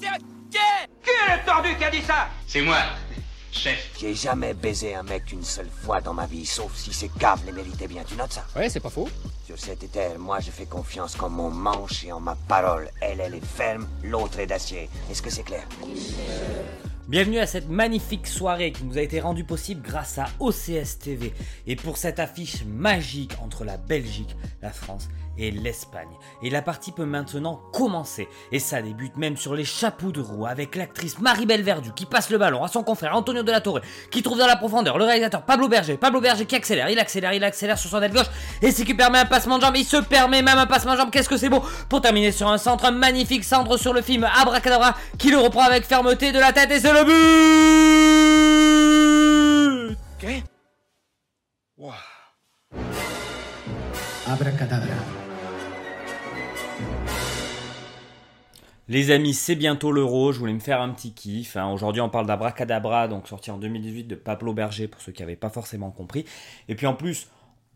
Tiens, Qui est le tordu qui a dit ça C'est moi, chef. J'ai jamais baisé un mec une seule fois dans ma vie, sauf si ces caves les méritaient bien. Tu notes ça? Ouais, c'est pas faux. Sur cette terre, moi je fais confiance qu'en mon manche et en ma parole. Elle, elle est ferme, l'autre est d'acier. Est-ce que c'est clair? Bienvenue à cette magnifique soirée qui nous a été rendue possible grâce à OCS TV et pour cette affiche magique entre la Belgique, la France et l'Espagne. Et la partie peut maintenant commencer et ça débute même sur les chapeaux de roue avec l'actrice Marie-Belle Verdu qui passe le ballon à son confrère Antonio de la Torre qui trouve dans la profondeur le réalisateur Pablo Berger. Pablo Berger qui accélère, il accélère, il accélère sur son aile gauche et c'est qui permet un passement de jambe, il se permet même un passement de jambe. Qu'est-ce que c'est beau pour terminer sur un centre, un magnifique centre sur le film Abracadabra qui le reprend avec fermeté de la tête et c'est le but Ok Wow. Abracadabra. Les amis, c'est bientôt l'euro, je voulais me faire un petit kiff. hein. Aujourd'hui, on parle d'Abracadabra, donc sorti en 2018 de Pablo Berger, pour ceux qui n'avaient pas forcément compris. Et puis en plus,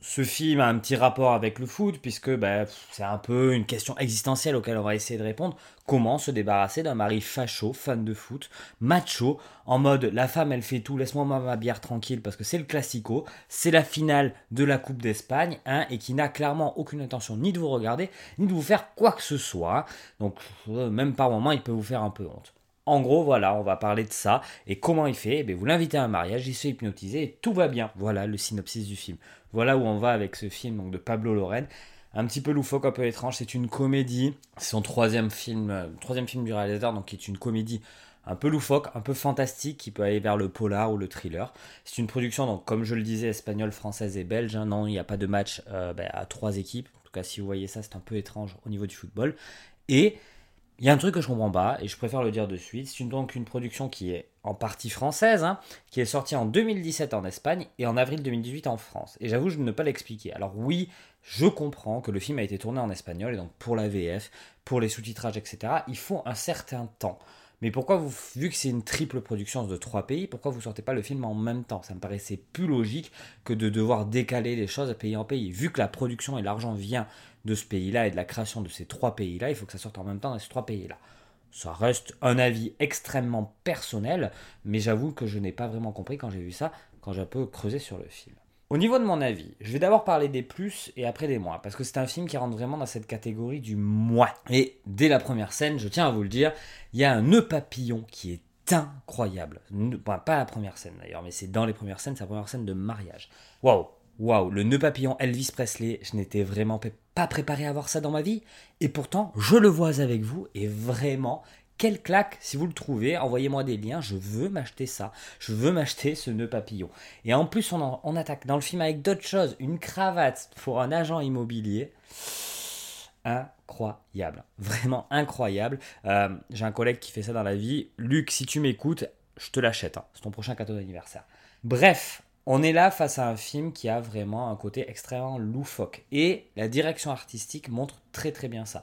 ce film a un petit rapport avec le foot, puisque bah, c'est un peu une question existentielle auquel on va essayer de répondre. Comment se débarrasser d'un mari facho, fan de foot, macho, en mode la femme elle fait tout, laisse-moi ma bière tranquille, parce que c'est le classico, c'est la finale de la Coupe d'Espagne, hein, et qui n'a clairement aucune intention ni de vous regarder, ni de vous faire quoi que ce soit. Donc, euh, même par moment, il peut vous faire un peu honte. En gros, voilà, on va parler de ça. Et comment il fait Eh Vous l'invitez à un mariage, il se fait hypnotiser et tout va bien. Voilà le synopsis du film. Voilà où on va avec ce film de Pablo Loren. Un petit peu loufoque, un peu étrange. C'est une comédie. C'est son troisième film, euh, troisième film du réalisateur, donc qui est une comédie un peu loufoque, un peu fantastique, qui peut aller vers le polar ou le thriller. C'est une production, donc comme je le disais, espagnole, française et belge. hein. Non, il n'y a pas de match euh, ben, à trois équipes. En tout cas, si vous voyez ça, c'est un peu étrange au niveau du football. Et il y a un truc que je comprends pas, et je préfère le dire de suite. C'est donc une production qui est en partie française, hein, qui est sortie en 2017 en Espagne et en avril 2018 en France. Et j'avoue, je ne peux pas l'expliquer. Alors oui, je comprends que le film a été tourné en espagnol, et donc pour la VF, pour les sous-titrages, etc., il faut un certain temps. Mais pourquoi, vous, vu que c'est une triple production de trois pays, pourquoi vous sortez pas le film en même temps? Ça me paraissait plus logique que de devoir décaler les choses pays en pays. Vu que la production et l'argent vient de ce pays-là et de la création de ces trois pays-là, il faut que ça sorte en même temps dans ces trois pays-là. Ça reste un avis extrêmement personnel, mais j'avoue que je n'ai pas vraiment compris quand j'ai vu ça, quand j'ai un peu creusé sur le film. Au niveau de mon avis, je vais d'abord parler des plus et après des moins, parce que c'est un film qui rentre vraiment dans cette catégorie du moi. Et dès la première scène, je tiens à vous le dire, il y a un nœud papillon qui est incroyable. Pas la première scène d'ailleurs, mais c'est dans les premières scènes, c'est la première scène de mariage. Waouh, waouh, le nœud papillon Elvis Presley, je n'étais vraiment pas préparé à voir ça dans ma vie. Et pourtant, je le vois avec vous et vraiment, quelle claque, si vous le trouvez, envoyez-moi des liens, je veux m'acheter ça. Je veux m'acheter ce nœud papillon. Et en plus, on attaque dans le film avec d'autres choses, une cravate pour un agent immobilier incroyable. Vraiment incroyable. Euh, J'ai un collègue qui fait ça dans la vie. Luc, si tu m'écoutes, je te l'achète. hein. C'est ton prochain cadeau d'anniversaire. Bref, on est là face à un film qui a vraiment un côté extrêmement loufoque. Et la direction artistique montre très très bien ça.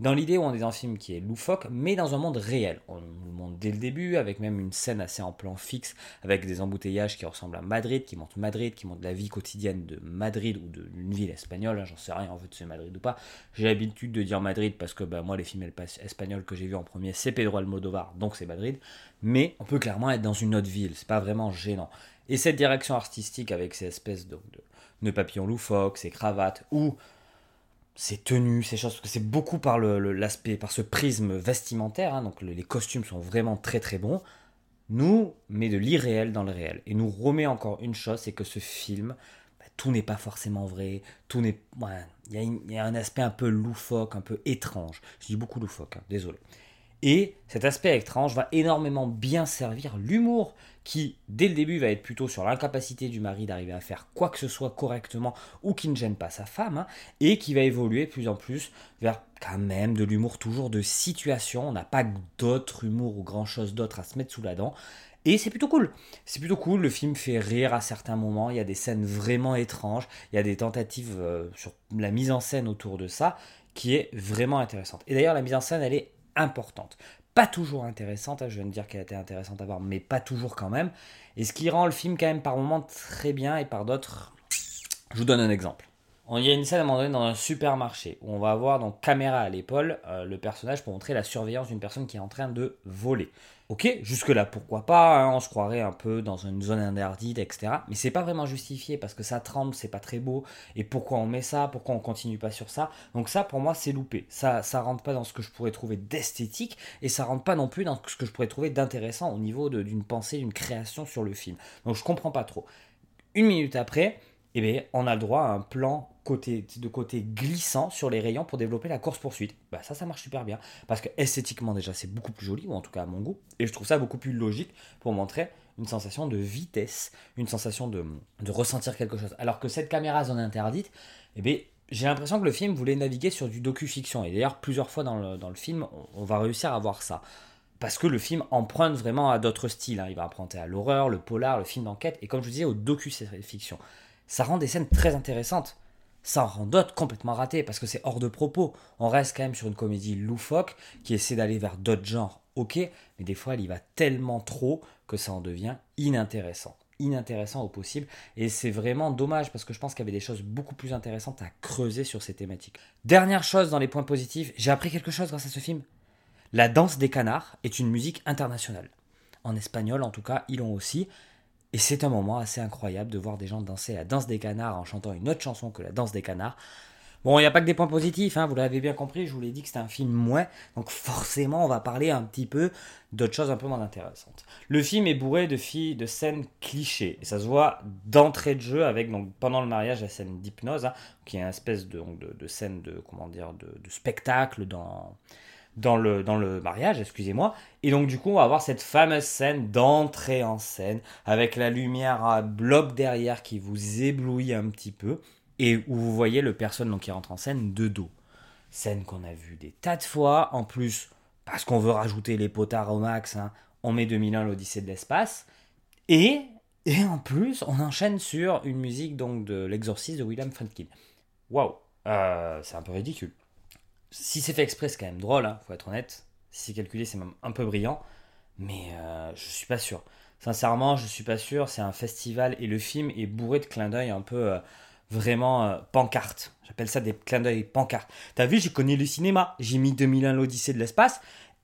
Dans l'idée où on est dans un film qui est loufoque, mais dans un monde réel. On nous montre dès le début, avec même une scène assez en plan fixe, avec des embouteillages qui ressemblent à Madrid, qui montrent Madrid, qui montrent la vie quotidienne de Madrid ou d'une ville espagnole. hein, J'en sais rien en fait c'est Madrid ou pas. J'ai l'habitude de dire Madrid parce que bah, moi, les films espa- espagnols que j'ai vus en premier, c'est Pedro Almodovar, donc c'est Madrid. Mais on peut clairement être dans une autre ville, c'est pas vraiment gênant. Et cette direction artistique avec ces espèces de, de papillons loufoques, ces cravates, ou ces tenues, ces choses, parce que c'est beaucoup par l'aspect, par ce prisme vestimentaire, hein, donc le- les costumes sont vraiment très très bons, nous met de l'irréel dans le réel. Et nous remet encore une chose, c'est que ce film, bah, tout n'est pas forcément vrai, tout n'est... ouais, Il y, a une- il y a un aspect un peu loufoque, un peu étrange. Je dis beaucoup loufoque, hein, désolé. Et cet aspect étrange va énormément bien servir l'humour qui, dès le début, va être plutôt sur l'incapacité du mari d'arriver à faire quoi que ce soit correctement ou qui ne gêne pas sa femme, hein, et qui va évoluer de plus en plus vers quand même de l'humour toujours de situation. On n'a pas d'autre humour ou grand chose d'autre à se mettre sous la dent. Et c'est plutôt cool. C'est plutôt cool. Le film fait rire à certains moments. Il y a des scènes vraiment étranges. Il y a des tentatives euh, sur la mise en scène autour de ça qui est vraiment intéressante. Et d'ailleurs, la mise en scène, elle est importante. Pas toujours intéressante, hein, je viens de dire qu'elle était intéressante à voir, mais pas toujours quand même. Et ce qui rend le film quand même par moments très bien et par d'autres... Je vous donne un exemple. Il y a une scène à un moment donné dans un supermarché où on va avoir donc caméra à l'épaule euh, le personnage pour montrer la surveillance d'une personne qui est en train de voler. Ok, jusque-là, pourquoi pas, hein, on se croirait un peu dans une zone interdite, etc. Mais c'est pas vraiment justifié parce que ça tremble, c'est pas très beau. Et pourquoi on met ça Pourquoi on continue pas sur ça? Donc, ça, pour moi, c'est loupé. Ça, ça rentre pas dans ce que je pourrais trouver d'esthétique et ça rentre pas non plus dans ce que je pourrais trouver d'intéressant au niveau d'une pensée, d'une création sur le film. Donc, je comprends pas trop. Une minute après, eh on a droit à un plan de côté glissant sur les rayons pour développer la course-poursuite. Bah, ça, ça marche super bien. Parce que esthétiquement, déjà, c'est beaucoup plus joli, ou en tout cas à mon goût. Et je trouve ça beaucoup plus logique pour montrer une sensation de vitesse, une sensation de, ressentir quelque chose. Alors que cette caméra zone interdite, eh bien, j'ai l'impression que le film voulait naviguer sur du docu-fiction. Et d'ailleurs, plusieurs fois dans le, dans le film, on, va réussir à voir ça parce que le film emprunte vraiment à d'autres styles. Hein. Il va emprunter à l'horreur, le polar, le film d'enquête, et comme je vous disais, au docu-fiction ça rend des scènes très intéressantes. Ça en rend d'autres complètement ratées parce que c'est hors de propos. On reste quand même sur une comédie loufoque qui essaie d'aller vers d'autres genres, ok, mais des fois elle y va tellement trop que ça en devient inintéressant. Inintéressant au possible. Et c'est vraiment dommage parce que je pense qu'il y avait des choses beaucoup plus intéressantes à creuser sur ces thématiques. Dernière chose dans les points positifs, j'ai appris quelque chose grâce à ce film. La danse des canards est une musique internationale. En espagnol, en tout cas, ils l'ont aussi. Et c'est un moment assez incroyable de voir des gens danser la danse des canards en chantant une autre chanson que la danse des canards. Bon, il n'y a pas que des points positifs, hein, vous l'avez bien compris, je vous l'ai dit que c'était un film moins, donc forcément on va parler un petit peu d'autres choses un peu moins intéressantes. Le film est bourré de filles, de scènes clichés, et ça se voit d'entrée de jeu avec, donc pendant le mariage, la scène d'hypnose, hein, qui est une espèce de, scène de, comment dire, de spectacle dans dans le, dans le mariage, excusez-moi. Et donc du coup, on va avoir cette fameuse scène d'entrée en scène, avec la lumière à bloc derrière qui vous éblouit un petit peu, et où vous voyez le personne donc, qui rentre en scène de dos. Scène qu'on a vue des tas de fois, en plus, parce qu'on veut rajouter les potards au max, hein, on met 2001 l'Odyssée de l'espace, et, et en plus, on enchaîne sur une musique donc de l'exorciste de William Friedkin. Waouh, euh, c'est un peu ridicule si c'est fait exprès, c'est quand même drôle, hein, faut être honnête. Si c'est calculé, c'est même un peu brillant. Mais euh, je suis pas sûr. Sincèrement, je suis pas sûr. C'est un festival et le film est bourré de clins d'œil un peu euh, vraiment euh, pancarte. J'appelle ça des clins d'œil pancarte. T'as vu, j'ai connu le cinéma. J'ai mis 2001 l'Odyssée de l'espace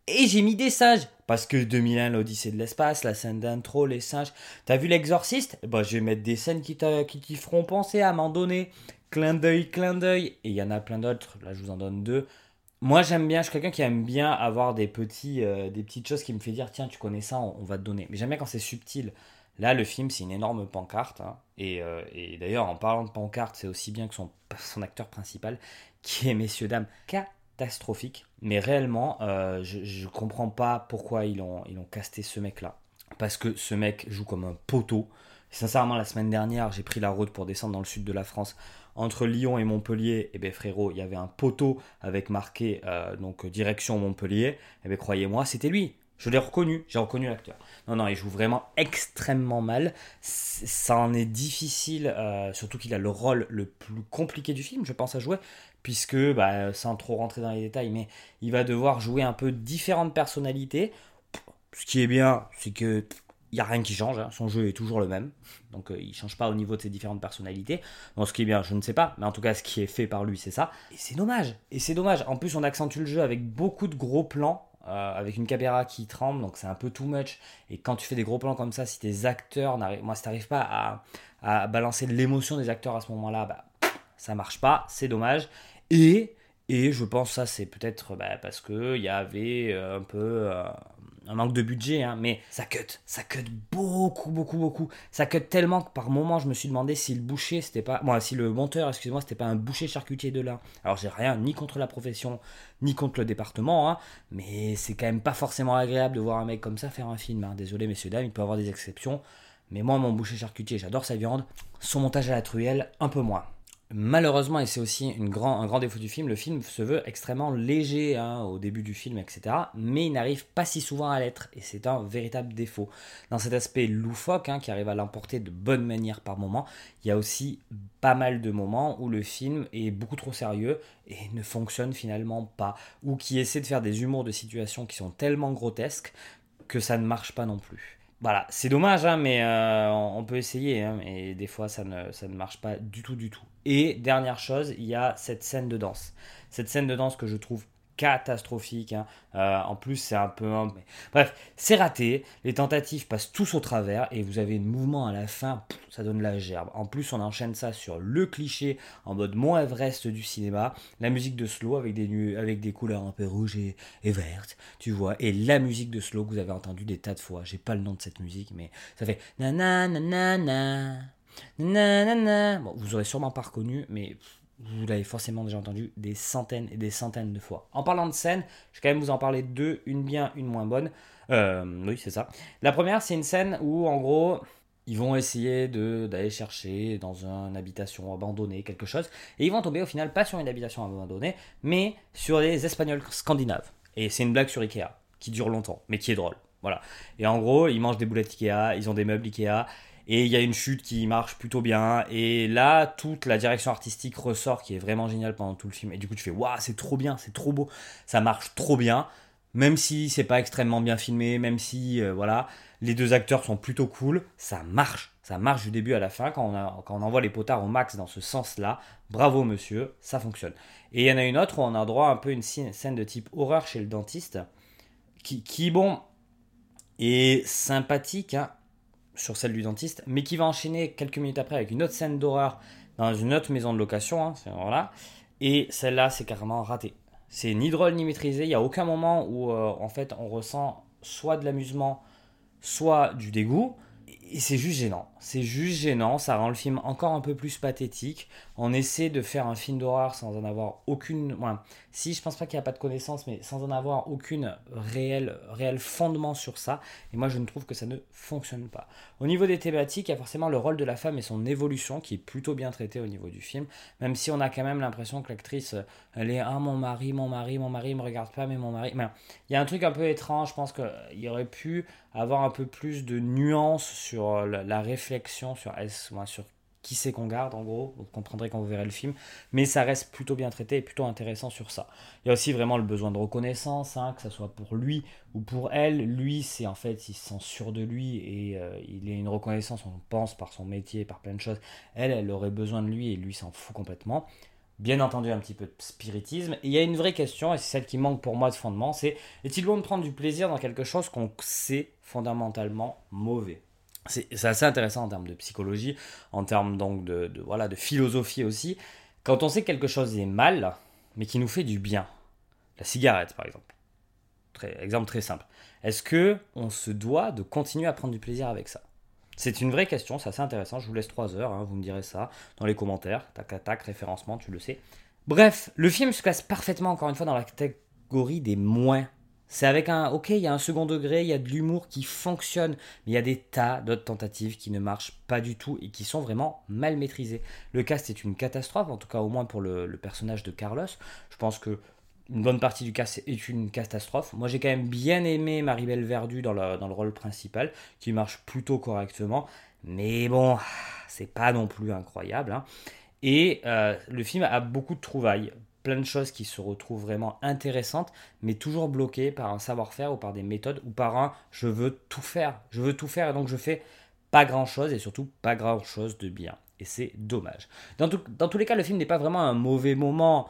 et j'ai mis des singes. Parce que 2001 l'Odyssée de l'espace, la scène d'intro, les singes. T'as vu l'exorciste? Bah, Je vais mettre des scènes qui, qui feront penser à moment donné clin d'œil, clin d'œil, et il y en a plein d'autres, là je vous en donne deux. Moi j'aime bien, je suis quelqu'un qui aime bien avoir des, petits, euh, petites choses qui me fait dire tiens tu connais ça, on, va te donner. Mais j'aime bien quand c'est subtil. Là le film c'est une énorme pancarte, hein. euh, et, d'ailleurs en parlant de pancarte c'est aussi bien que son, acteur principal, qui est messieurs dames catastrophique. Mais réellement euh, je, ne comprends pas pourquoi ils ont, ils ont casté ce mec là. Parce que ce mec joue comme un poteau. Sincèrement, la semaine dernière, j'ai pris la route pour descendre dans le sud de la France entre Lyon et Montpellier, et eh bien frérot, il y avait un poteau avec marqué euh, donc direction Montpellier. Et eh bien croyez-moi, c'était lui. Je l'ai reconnu, j'ai reconnu l'acteur. Non, non, il joue vraiment extrêmement mal. Ça en est difficile, euh, surtout qu'il a le rôle le plus compliqué du film, je pense, à jouer, puisque, bah, sans trop rentrer dans les détails, mais il va devoir jouer un peu différentes personnalités. Ce qui est bien, c'est que n'y a rien qui change, hein. son jeu est toujours le même, donc euh, il ne change pas au niveau de ses différentes personnalités. Donc ce qui est bien, je ne sais pas, mais en tout cas ce qui est fait par lui, c'est ça. Et c'est dommage, et c'est dommage. En plus, on accentue le jeu avec beaucoup de gros plans, euh, avec une caméra qui tremble, donc c'est un peu too much. Et quand tu fais des gros plans comme ça, si tes acteurs, moi si t'arrives pas à, balancer l'émotion des acteurs à ce moment-là, bah, ça marche pas, c'est dommage. Et, et je pense ça c'est peut-être bah, parce qu'il y avait euh, un peu un manque de budget, hein, mais ça cut, ça cut beaucoup, beaucoup, beaucoup. Ça cut tellement que par moment, je me suis demandé si le boucher, c'était pas. Moi, si le monteur, excusez-moi, c'était pas un boucher charcutier de là. Alors, j'ai rien ni contre la profession, ni contre le département, hein, mais c'est quand même pas forcément agréable de voir un mec comme ça faire un film. Hein. Désolé, messieurs, dames, il peut y avoir des exceptions. Mais moi, mon boucher charcutier, j'adore sa viande. Son montage à la truelle, un peu moins. Malheureusement, et c'est aussi un grand défaut du film, le film se veut extrêmement léger hein, au début du film, etc. Mais il n'arrive pas si souvent à l'être, et c'est un véritable défaut. Dans cet aspect loufoque, hein, qui arrive à l'emporter de bonne manière par moment, il y a aussi pas mal de moments où le film est beaucoup trop sérieux et ne fonctionne finalement pas, ou qui essaie de faire des humours de situation qui sont tellement grotesques que ça ne marche pas non plus. Voilà, c'est dommage, hein, mais euh, on peut essayer, hein, mais des fois ça ne, ça ne marche pas du tout, du tout. Et dernière chose, il y a cette scène de danse. Cette scène de danse que je trouve catastrophique. Hein. Euh, en plus, c'est un peu. Bref, c'est raté. Les tentatives passent tous au travers et vous avez un mouvement à la fin, ça donne la gerbe. En plus, on enchaîne ça sur le cliché en mode Mont Everest du cinéma. La musique de slow avec des, avec des couleurs un peu rouges et, vertes, tu vois. Et la musique de slow que vous avez entendu des tas de fois. J'ai pas le nom de cette musique, mais ça fait na na na na na. na, Bon, vous aurez sûrement pas reconnu, mais vous l'avez forcément déjà entendu des centaines et des centaines de fois. En parlant de scène, je vais quand même vous en parler de deux, une bien, une moins bonne. Euh, oui, c'est ça. La première, c'est une scène où, en gros, ils vont essayer d'aller chercher dans une habitation abandonnée quelque chose, et ils vont tomber au final pas sur une habitation abandonnée, mais sur les Espagnols scandinaves. Et c'est une blague sur Ikea, qui dure longtemps, mais qui est drôle. Voilà. Et en gros, ils mangent des boulettes Ikea, ils ont des meubles Ikea, et il y a une chute qui marche plutôt bien. Et là, toute la direction artistique ressort qui est vraiment géniale pendant tout le film. Et du coup, tu fais waouh, c'est trop bien, c'est trop beau, ça marche trop bien. Même si c'est pas extrêmement bien filmé, même si euh, voilà, les deux acteurs sont plutôt cool, ça marche. Ça marche du début à la fin quand on, quand on envoie les potards au max dans ce sens-là. Bravo monsieur, ça fonctionne. Et il y en a une autre où on a droit un peu une scène de type horreur chez le dentiste, qui, qui bon, est sympathique, hein, sur celle du dentiste, mais qui va enchaîner quelques minutes après avec une autre scène d'horreur dans une autre maison de location. Hein. Et celle-là, c'est carrément raté. C'est ni drôle ni maîtrisé. Il n'y a aucun moment où euh, en fait on ressent soit de l'amusement, soit du dégoût. Et c'est juste gênant. C'est juste gênant. Ça rend le film encore un peu plus pathétique. On essaie de faire un film d'horreur sans en avoir aucune. si, je pense pas qu'il n'y a pas de connaissance, mais sans en avoir aucune réel fondement sur ça. Et moi, je ne trouve que ça ne fonctionne pas. Au niveau des thématiques, il y a forcément le rôle de la femme et son évolution qui est plutôt bien traité au niveau du film. Même si on a quand même l'impression que l'actrice, elle est Ah, mon mari, mon mari, mon mari me regarde pas, mais mon mari. Il y a un truc un peu étrange. Je pense qu'il aurait pu avoir un peu plus de nuances sur la réflexion, sur, sur qui c'est qu'on garde en gros, vous comprendrez quand vous verrez le film, mais ça reste plutôt bien traité et plutôt intéressant sur ça. Il y a aussi vraiment le besoin de reconnaissance, hein, que ce soit pour lui ou pour elle. Lui, c'est en fait, il se sent sûr de lui et euh, il a une reconnaissance, on pense, par son métier, par plein de choses. Elle, elle aurait besoin de lui et lui s'en fout complètement. Bien entendu, un petit peu de spiritisme. Et il y a une vraie question, et c'est celle qui manque pour moi de fondement, c'est est-il bon de prendre du plaisir dans quelque chose qu'on sait fondamentalement mauvais? C'est assez intéressant en termes de psychologie, en termes donc de, voilà, de philosophie aussi. Quand on sait que quelque chose est mal, mais qui nous fait du bien, la cigarette par exemple, très, exemple très simple, est-ce que on se doit de continuer à prendre du plaisir avec ça? C'est une vraie question, c'est assez intéressant, je vous laisse 3 heures, hein, vous me direz ça dans les commentaires, tac tac, référencement, tu le sais. Bref, le film se classe parfaitement encore une fois dans la catégorie des moins c'est avec un, ok, il y a un second degré, il y a de l'humour qui fonctionne, mais il y a des tas d'autres tentatives qui ne marchent pas du tout et qui sont vraiment mal maîtrisées. Le cast est une catastrophe, en tout cas au moins pour le, personnage de Carlos. Je pense que une bonne partie du cast est une catastrophe. Moi j'ai quand même bien aimé Maribel Verdu dans le, dans le rôle principal, qui marche plutôt correctement, mais bon, c'est pas non plus incroyable. Hein. Et euh, le film a beaucoup de trouvailles plein de choses qui se retrouvent vraiment intéressantes, mais toujours bloquées par un savoir-faire ou par des méthodes ou par un je veux tout faire. Je veux tout faire et donc je fais pas grand-chose et surtout pas grand-chose de bien. Et c'est dommage. Dans, tous les cas, le film n'est pas vraiment un mauvais moment.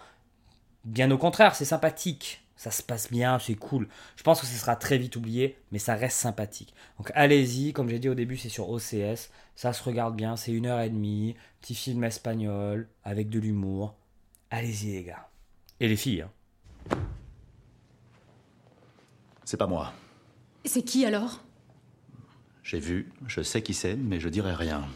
Bien au contraire, c'est sympathique. Ça se passe bien, c'est cool. Je pense que ce sera très vite oublié, mais ça reste sympathique. Donc allez-y, comme j'ai dit au début, c'est sur OCS. Ça se regarde bien, c'est une heure et demie. Petit film espagnol, avec de l'humour. Allez-y les gars. Et les filles. Hein. C'est pas moi. C'est qui alors? J'ai vu, je sais qui c'est, mais je dirai rien.